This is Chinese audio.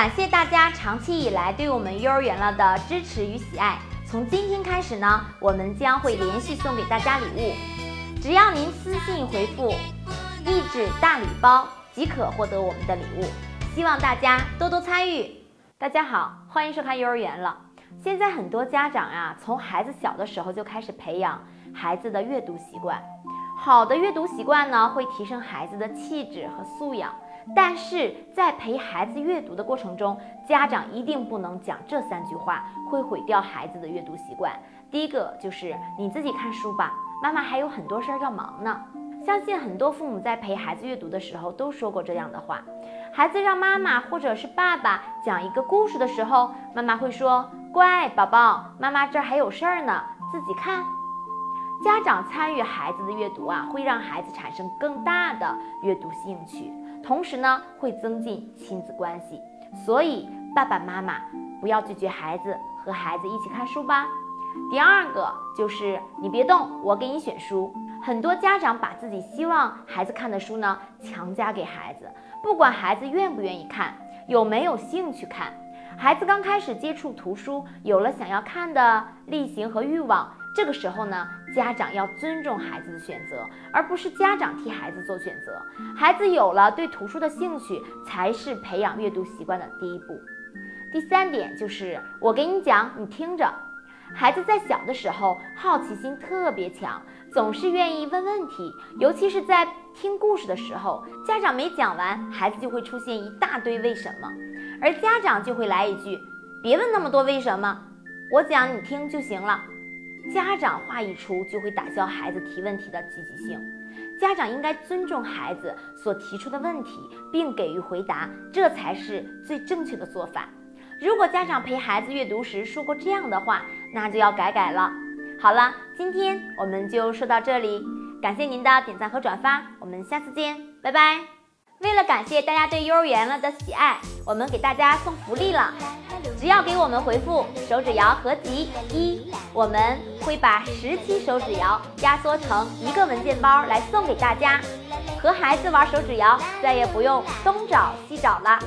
感谢大家长期以来对我们幼儿园了的支持与喜爱。从今天开始呢，我们将会连续送给大家礼物，只要您私信回复“一纸大礼包”即可获得我们的礼物。希望大家多多参与。大家好，欢迎收看幼儿园了。现在很多家长啊，从孩子小的时候就开始培养孩子的阅读习惯。好的阅读习惯呢，会提升孩子的气质和素养。但是在陪孩子阅读的过程中，家长一定不能讲这三句话，会毁掉孩子的阅读习惯。第一个就是你自己看书吧，妈妈还有很多事儿要忙呢。相信很多父母在陪孩子阅读的时候都说过这样的话。孩子让妈妈或者是爸爸讲一个故事的时候，妈妈会说：“乖宝宝，妈妈这儿还有事儿呢，自己看。”家长参与孩子的阅读啊，会让孩子产生更大的阅读兴趣，同时呢，会增进亲子关系。所以爸爸妈妈不要拒绝孩子和孩子一起看书吧。第二个就是你别动，我给你选书。很多家长把自己希望孩子看的书呢强加给孩子，不管孩子愿不愿意看，有没有兴趣看。孩子刚开始接触图书，有了想要看的类型和欲望。这个时候呢，家长要尊重孩子的选择，而不是家长替孩子做选择。孩子有了对图书的兴趣，才是培养阅读习惯的第一步。第三点就是，我给你讲，你听着。孩子在小的时候，好奇心特别强，总是愿意问问题，尤其是在听故事的时候，家长没讲完，孩子就会出现一大堆为什么，而家长就会来一句：“别问那么多为什么，我讲你听就行了。”家长话一出，就会打消孩子提问题的积极性。家长应该尊重孩子所提出的问题，并给予回答，这才是最正确的做法。如果家长陪孩子阅读时说过这样的话，那就要改改了。好了，今天我们就说到这里，感谢您的点赞和转发，我们下次见，拜拜。为了感谢大家对幼儿园了的喜爱，我们给大家送福利了。只要给我们回复手指谣合集一，我们会把十七手指谣压缩成一个文件包来送给大家。和孩子玩手指谣，再也不用东找西找了。